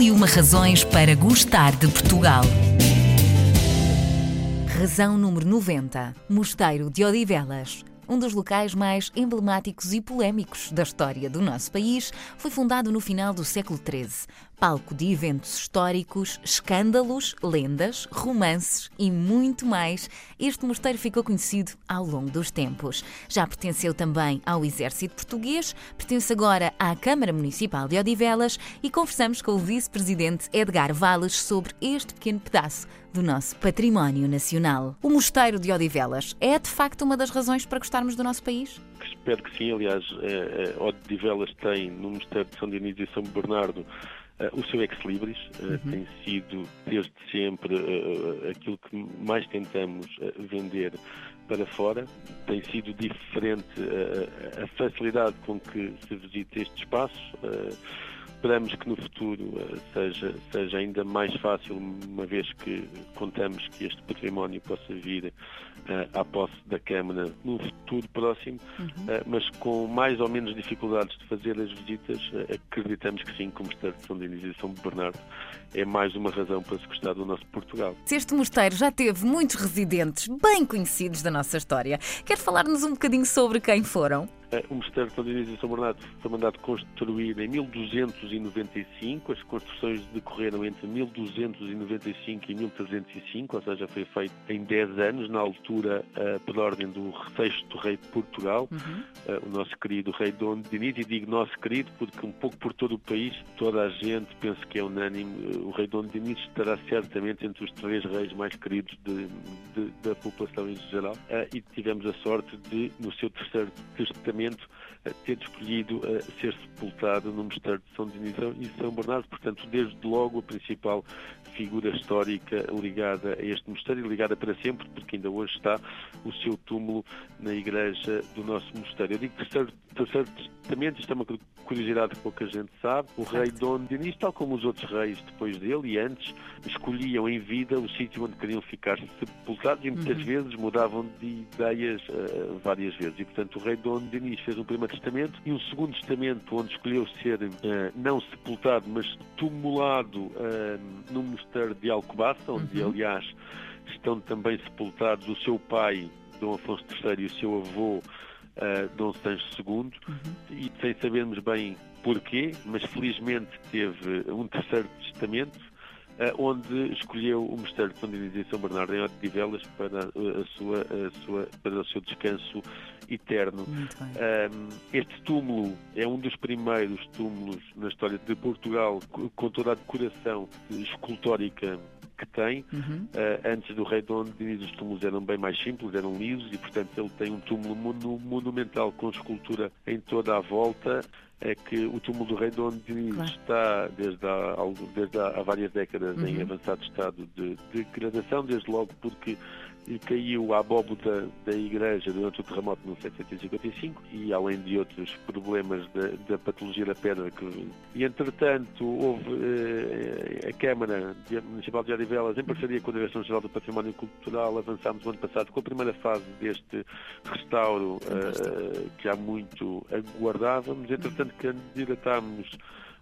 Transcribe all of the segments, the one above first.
E uma razões para gostar de Portugal. Razão número 90. Mosteiro de Odivelas. Um dos locais mais emblemáticos e polémicos da história do nosso país, foi fundado no final do século XIII palco de eventos históricos, escândalos, lendas, romances e muito mais, este mosteiro ficou conhecido ao longo dos tempos. Já pertenceu também ao Exército Português, pertence agora à Câmara Municipal de Odivelas e conversamos com o vice-presidente Edgar Valles sobre este pequeno pedaço do nosso património nacional. O Mosteiro de Odivelas é de facto uma das razões para gostarmos do nosso país? Espero que sim. Aliás, é, é, Odivelas tem no Mosteiro de São Dionísio e São Bernardo o seu ex-libris uh, uhum. tem sido desde sempre uh, aquilo que mais tentamos vender para fora. Tem sido diferente a facilidade com que se visita este espaço. Esperamos que no futuro seja, seja ainda mais fácil, uma vez que contamos que este património possa vir à posse da Câmara no futuro próximo, uhum. mas com mais ou menos dificuldades de fazer as visitas, acreditamos que sim, como está de São Denis e São Bernardo, é mais uma razão para se gostar do nosso Portugal. Se este mosteiro já teve muitos residentes bem conhecidos da nossa história, quer falar-nos um bocadinho sobre quem foram? Eh, o Mosteiro Dionísio de São Bernardo foi mandado construir em 1295. As construções decorreram entre 1295 e 1305, ou seja, foi feito em 10 anos, na altura uh, por ordem do sexto rei de Portugal, uhum. uh, o nosso querido rei Dom Dinis, e digo nosso querido porque um pouco por todo o país, toda a gente, penso que é unânime, o rei Dom Dinis estará certamente entre os três reis mais queridos de, de, da população em geral. e tivemos a sorte de, no seu terceiro testamento, movimento ter escolhido ser sepultado no Mosteiro de São Dionísio e São Bernardo, portanto, desde logo a principal figura histórica ligada a este mosteiro e ligada para sempre, porque ainda hoje está o seu túmulo na igreja do nosso mosteiro. Eu digo terceiro, terceiro testamento, isto é uma curiosidade que pouca gente sabe. O rei Dom Dinis, tal como os outros reis depois dele e antes, escolhiam em vida o sítio onde queriam ficar sepultados e muitas uhum. vezes mudavam de ideias uh, várias vezes. E, portanto, o rei Dom Dinis fez um primeiro testamento e um segundo testamento onde escolheu ser uh, não sepultado, mas tumulado uh, no mosteiro de Alcobaça, onde, uhum. aliás, estão também sepultados o seu pai, Dom Afonso III, e o seu avô, uh, Dom Sancho II, uhum. e sem sabermos bem porquê, mas felizmente teve um terceiro testamento, onde escolheu o Mosteiro de São Dionísio e São Bernardo em Odivelas para, a sua, a sua, para o seu descanso eterno. Um, este túmulo é um dos primeiros túmulos na história de Portugal com toda a decoração escultórica que tem. Uhum. Uh, antes do Rei Dom Diniz, os túmulos eram bem mais simples, eram lisos e, portanto, ele tem um túmulo monumental com escultura em toda a volta. É que o túmulo do Rei Dom Diniz claro. está desde há, desde há várias décadas uhum. em avançado estado de degradação, desde logo porque e caiu a abóboda da igreja durante o terremoto de 1755 e além de outros problemas da, da patologia da pedra que, e entretanto houve eh, a Câmara Municipal de Odivelas em parceria com a Direção-Geral do Património Cultural avançámos o ano passado com a primeira fase deste restauro eh, que há muito aguardávamos. Entretanto candidatámos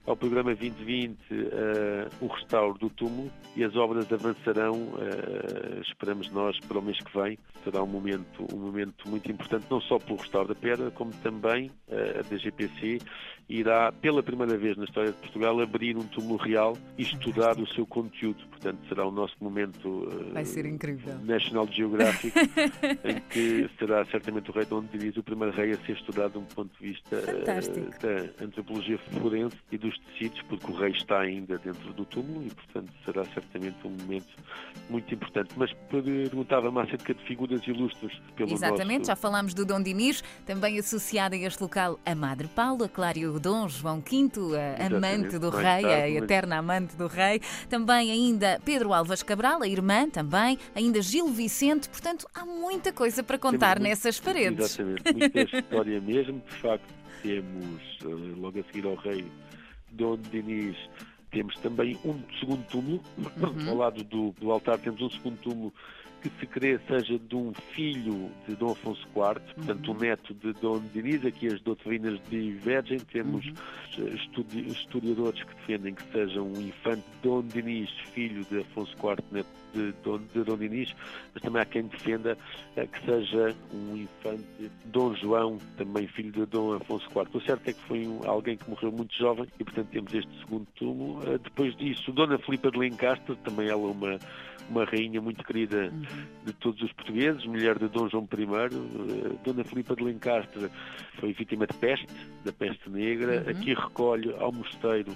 ao programa 2020 uh, eh, o restauro do túmulo e as obras avançarão, uh, esperamos nós, para o mês que vem. Será um momento, um momento muito importante, não só pelo restauro da pedra, como também uh, a DGPC irá, pela primeira vez na história de Portugal, abrir um túmulo real e estudar o seu conteúdo. Portanto, será o nosso momento Vai ser incrível. National Geographic, em que será certamente o rei Dom Dinis o primeiro rei a ser estudado de um ponto de vista da antropologia forense e dos tecidos, porque o rei está ainda dentro do túmulo e, portanto, será certamente um momento muito importante. Mas perguntava-me acerca de figuras ilustres pelo Exatamente, nosso... já falámos do Dom Dinis, também associada a este local a Madre Paula, Clário Dom João V, a amante do rei, tarde, a eterna mas... amante do rei, também ainda Pedro Alves Cabral, a irmã também, ainda Gil Vicente, portanto, há muita coisa para contar nessas paredes. Exatamente, muita história mesmo, de facto temos, eh, logo a seguir ao rei, Dom Dinis, temos também um segundo túmulo, uhum. ao lado do, do, altar temos um segundo túmulo que se crê seja de um filho de Dom Afonso IV, portanto, um uhum. neto de Dom Diniz. Aqui as doutrinas divergem. Temos uhum. estudi historiadores que defendem que seja um infante Dom Diniz, filho de Afonso IV, neto de Dom, de Dom Dinis, mas também há quem defenda eh, que seja um infante Dom João, também filho de Dom Afonso IV. O certo é que foi alguém que morreu muito jovem e, portanto, temos este segundo túmulo. Eh, depois disso, Dona Filipa de Lencastre, também ela uma uma rainha muito querida uhum. de todos os portugueses, mulher de Dom João I. Eh, Dona Filipa de Lencastre foi vítima de peste, da peste negra. Uhum. Aqui recolhe ao mosteiro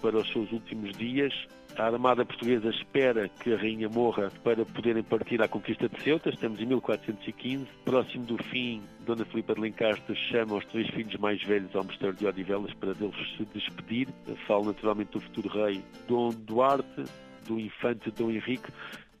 para os seus últimos dias. A Armada Portuguesa espera que a rainha morra para poderem partir à conquista de Ceuta. Estamos em 1415. Próximo do fim, Dona Filipa de Lencastre chama os três filhos mais velhos ao mosteiro de Odivelas para deles se despedir. Fala naturalmente do futuro rei Dom Duarte, do infante Dom Henrique,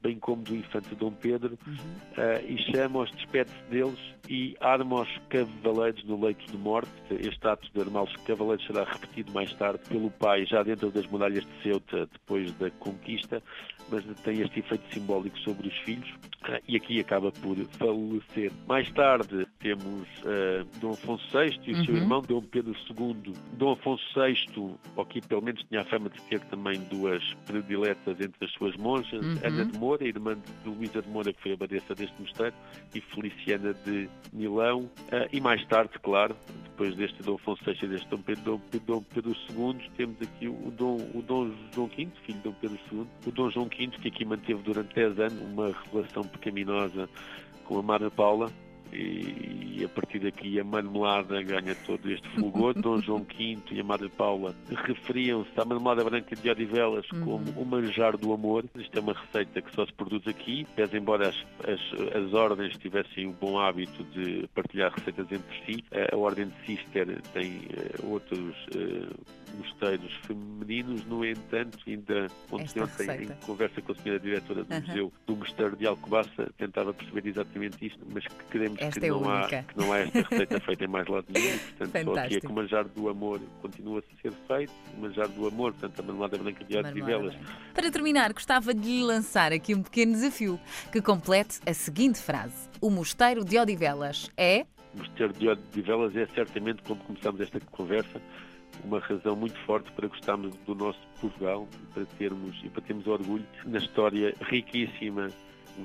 bem como do infante Dom Pedro, uhum. uh, e chama-os, despede-se deles e arma os cavaleiros no leito de morte. Este ato de armar os cavaleiros será repetido mais tarde pelo pai, já dentro das muralhas de Ceuta, depois da conquista, mas tem este efeito simbólico sobre os filhos uh, e aqui acaba por falecer. Mais tarde temos uh, Dom Afonso VI e o uhum. seu irmão Dom Pedro II. Dom Afonso VI, aqui pelo menos tinha a fama de ter também duas prediletas entre as suas monjas, uhum. Ana de Moura, irmã de Luísa de Moura, que foi abadesa deste mosteiro, e Feliciana de Milão. Uh, e mais tarde, claro, depois deste Dom Afonso VI e deste Dom Pedro, Dom Pedro II, temos aqui o Dom, o Dom João V, filho de Dom Pedro II, o Dom João V, que aqui manteve durante 10 anos uma relação pecaminosa com a Mara Paula, e, a partir daqui a marmelada ganha todo este fulgor. Dom João V e a Madre Paula referiam-se à marmelada branca de Odivelas uhum. como o manjar do amor. Isto é uma receita que só se produz aqui, pese embora as, as, as ordens tivessem o bom hábito de partilhar receitas entre si. A Ordem de Cister tem uh, outros uh, mosteiros femininos, no entanto, ainda ontem, ontem em conversa com a senhora diretora do uhum. Museu do Mosteiro de Alcobaça, tentava perceber exatamente isto, mas que queremos esta que, é não há, que não há esta receita feita em mais lado nenhum, portanto, Fantástico. só aqui é que o manjar do amor continua a ser feito, o manjar do amor, portanto, a marmelada branca de arte e velas. Para terminar, gostava de lhe lançar aqui um pequeno desafio que complete a seguinte frase: O mosteiro de Odivelas é. O mosteiro de Odivelas é certamente, como começamos esta conversa, uma razão muito forte para gostarmos do nosso Portugal para termos e para termos orgulho na história riquíssima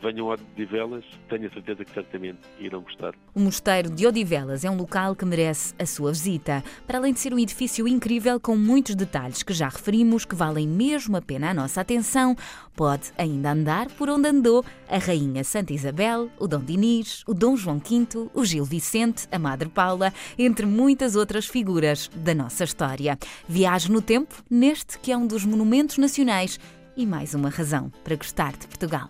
venham a Odivelas, tenho a certeza que certamente irão gostar. O Mosteiro de Odivelas é um local que merece a sua visita, para além de ser um edifício incrível com muitos detalhes que já referimos que valem mesmo a pena a nossa atenção, pode ainda andar por onde andou a Rainha Santa Isabel, o Dom Dinis, o Dom João V, o Gil Vicente, a Madre Paula, entre muitas outras figuras da nossa história. Viaje no tempo neste que é um dos monumentos nacionais e mais uma razão para gostar de Portugal.